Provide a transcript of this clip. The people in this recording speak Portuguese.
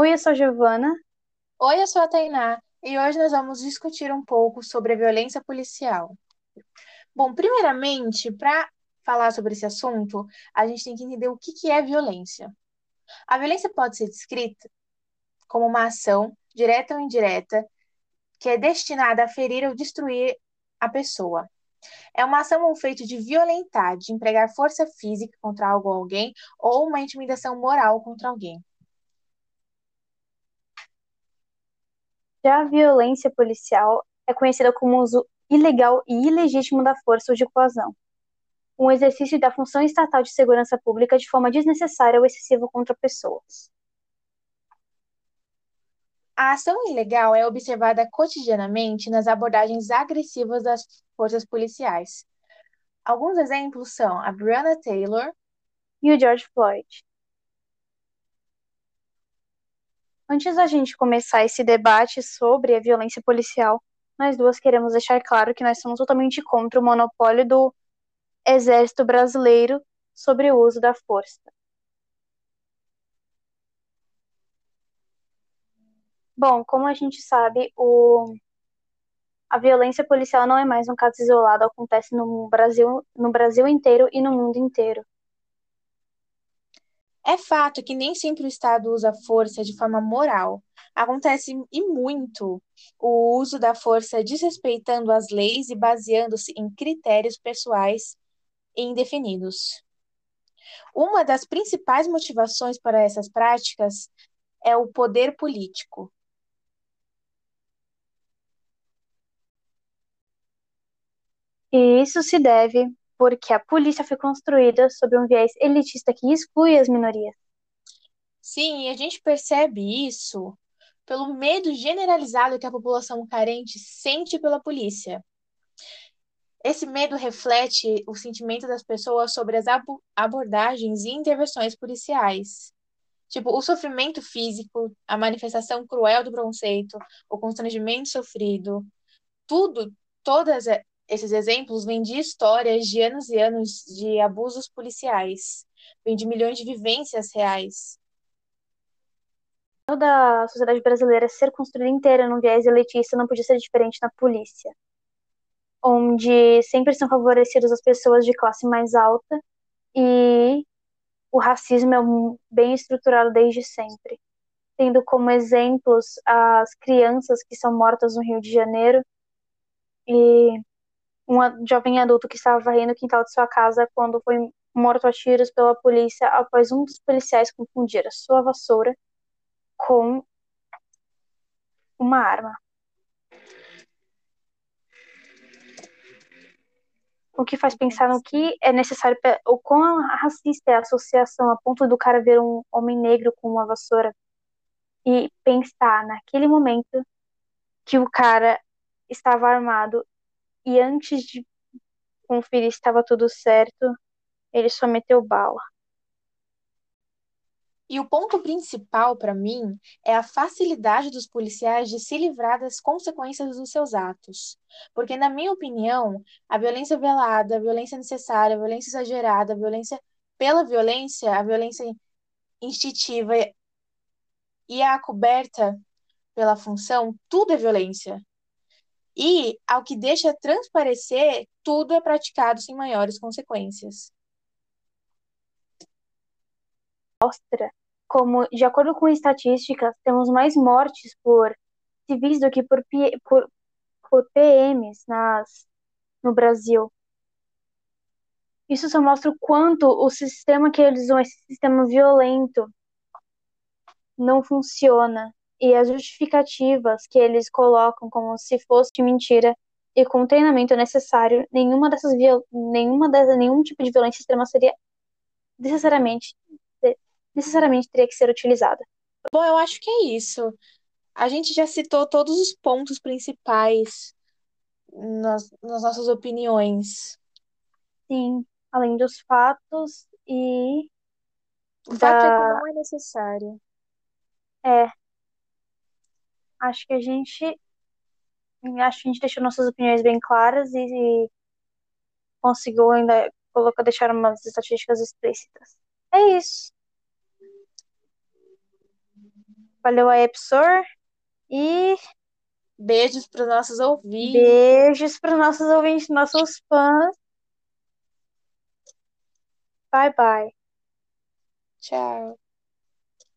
Oi, eu sou Giovana. Oi, eu sou a Tainá e hoje nós vamos discutir um pouco sobre a violência policial. Bom, primeiramente, para falar sobre esse assunto, a gente tem que entender o que que é violência. A violência pode ser descrita como uma ação, direta ou indireta, que é destinada a ferir ou destruir a pessoa. É uma ação ou feito de violentar, de empregar força física contra algo ou alguém, ou uma intimidação moral contra alguém. Já a violência policial é conhecida como uso ilegal e ilegítimo da força ou de coação, um exercício da função estatal de segurança pública de forma desnecessária ou excessiva contra pessoas. A ação ilegal é observada cotidianamente nas abordagens agressivas das forças policiais. Alguns exemplos são a Breonna Taylor e o George Floyd. Antes da gente começar esse debate sobre a violência policial, nós duas queremos deixar claro que nós somos totalmente contra o monopólio do Exército Brasileiro sobre o uso da força. Bom, como a gente sabe, o... a violência policial não é mais um caso isolado, acontece no Brasil, no Brasil inteiro e no mundo inteiro. É fato que nem sempre o Estado usa força de forma moral. Acontece e muito o uso da força desrespeitando as leis e baseando-se em critérios pessoais indefinidos. Uma das principais motivações para essas práticas é o poder político. E isso se deve porque a polícia foi construída sob um viés elitista que exclui as minorias. Sim, e a gente percebe isso pelo medo generalizado que a população carente sente pela polícia. Esse medo reflete o sentimento das pessoas sobre as abordagens e intervenções policiais. Tipo, o sofrimento físico, a manifestação cruel do preconceito, o constrangimento sofrido, tudo, todas esses exemplos vêm de histórias de anos e anos de abusos policiais, vêm de milhões de vivências reais. Toda a sociedade brasileira ser construída inteira num viés elitista não podia ser diferente na polícia, onde sempre são favorecidas as pessoas de classe mais alta e o racismo é bem estruturado desde sempre, tendo como exemplos as crianças que são mortas no Rio de Janeiro e um jovem adulto que estava varrendo o quintal de sua casa quando foi morto a tiros pela polícia após um dos policiais confundir a sua vassoura com uma arma. O que faz pensar no que é necessário, o quão racista é a associação a ponto do cara ver um homem negro com uma vassoura e pensar naquele momento que o cara estava armado e antes de conferir se estava tudo certo, ele só meteu bala. E o ponto principal para mim é a facilidade dos policiais de se livrar das consequências dos seus atos. Porque, na minha opinião, a violência velada, a violência necessária, a violência exagerada, a violência pela violência, a violência instintiva e a coberta pela função, tudo é violência. E, ao que deixa transparecer, tudo é praticado sem maiores consequências. Mostra como, de acordo com estatísticas, temos mais mortes por civis do que por, por, por PMs nas, no Brasil. Isso só mostra o quanto o sistema que eles usam, esse sistema violento, não funciona e as justificativas que eles colocam como se fosse mentira e com o treinamento necessário, nenhuma dessas nenhuma dessas, nenhum tipo de violência extrema seria necessariamente necessariamente teria que ser utilizada. Bom, eu acho que é isso. A gente já citou todos os pontos principais nas, nas nossas opiniões. Sim, além dos fatos e o da... fato é que não é necessário. É, acho que a gente acho que a gente deixou nossas opiniões bem claras e, e conseguiu ainda colocar deixar umas estatísticas explícitas. É isso. Valeu a Epsor e beijos para nossos ouvintes. Beijos para nossos ouvintes, nossos fãs. Bye bye. Tchau.